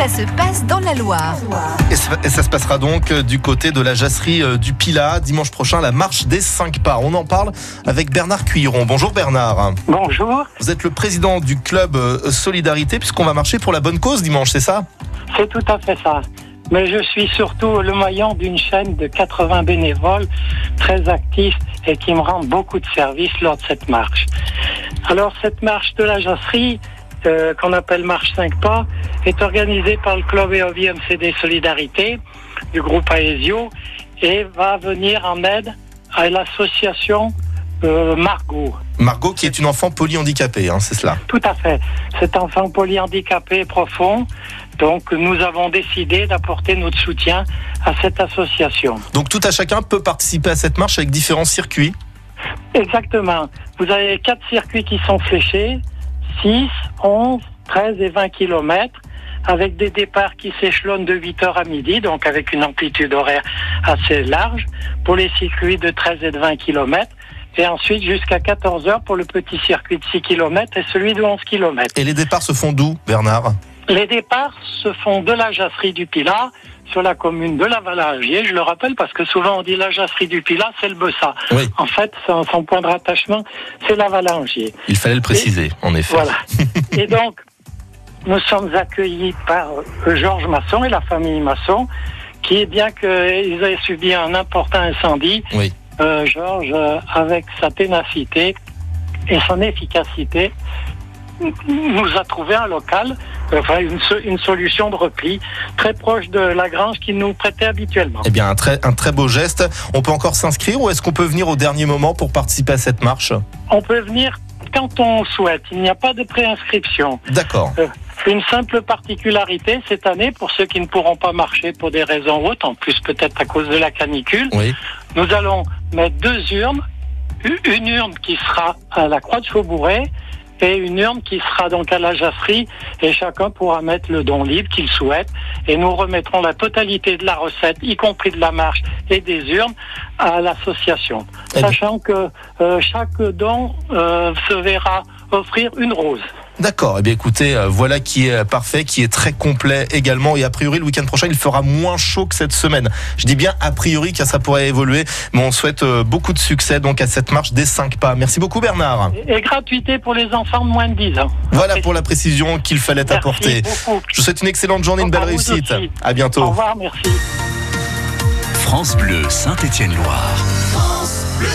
ça se passe dans la Loire. Et ça, et ça se passera donc euh, du côté de la jasserie euh, du Pilat, dimanche prochain, la marche des 5 pas. On en parle avec Bernard Cuiron. Bonjour Bernard. Bonjour, Vous êtes le président du club euh, Solidarité, puisqu'on va marcher pour la bonne cause dimanche, c'est ça? C'est tout à fait ça. Mais je suis surtout le maillon d'une chaîne de 80 bénévoles très actifs et qui me rendent beaucoup de services lors de cette marche. Alors cette marche de la jasserie, euh, qu'on appelle Marche 5 pas, est organisée par le club EOVI MCD Solidarité du groupe Aesio et va venir en aide à l'association euh, Margot. Margot, qui est une enfant polyhandicapée, hein, c'est cela? Tout à fait. Cet enfant polyhandicapé profond. Donc, nous avons décidé d'apporter notre soutien à cette association. Donc tout à chacun peut participer à cette marche avec différents circuits? Exactement. Vous avez quatre circuits qui sont fléchés 6, 11, 13 et 20 kilomètres avec des départs qui s'échelonnent de 8h à midi, donc avec une amplitude horaire assez large pour les circuits de 13 et de 20 kilomètres. Et ensuite jusqu'à 14 heures pour le petit circuit de 6 km et celui de 11 km. Et les départs se font d'où, Bernard? Les départs se font de la jasserie du Pilat sur la commune de la Valingier. Je le rappelle parce que souvent on dit la jasserie du Pilat, c'est le Bessa. Oui. En fait, son, son point de rattachement, c'est la Valingier. Il fallait le préciser, en effet. Voilà. et donc, nous sommes accueillis par euh, Georges Masson et la famille Masson, qui est bien qu'ils aient subi un important incendie, Oui. euh, Georges, euh, avec sa ténacité et son efficacité, nous a trouvé un local, enfin une, so- une solution de repli très proche de la grange qu'il nous prêtait habituellement. Eh bien, un très, un très beau geste. On peut encore s'inscrire ou est-ce qu'on peut venir au dernier moment pour participer à cette marche? On peut venir quand on souhaite, il n'y a pas de préinscription. D'accord. Une simple particularité cette année, pour ceux qui ne pourront pas marcher pour des raisons hautes, en plus peut-être à cause de la canicule, Oui. nous allons mettre deux urnes, une urne qui sera à la Croix de Chaubouret et une urne qui sera donc à la jasserie et chacun pourra mettre le don libre qu'il souhaite et nous remettrons la totalité de la recette, y compris de la marche et des urnes, à l'association. Eh. Sachant que euh, chaque don euh, se verra offrir une rose. D'accord. Eh bien, écoutez, euh, voilà qui est parfait, qui est très complet également. Et a priori, le week-end prochain, il fera moins chaud que cette semaine. Je dis bien a priori, car ça pourrait évoluer. Mais on souhaite euh, beaucoup de succès donc à cette marche des 5 pas. Merci beaucoup, Bernard. Et gratuité pour les enfants de moins de 10 ans. Voilà pour la précision qu'il fallait Merci apporter. beaucoup. Je vous souhaite une excellente journée, une belle réussite. aussi. À Au bientôt. revoir, merci. France Bleu Saint-Étienne-Loire. France Bleu.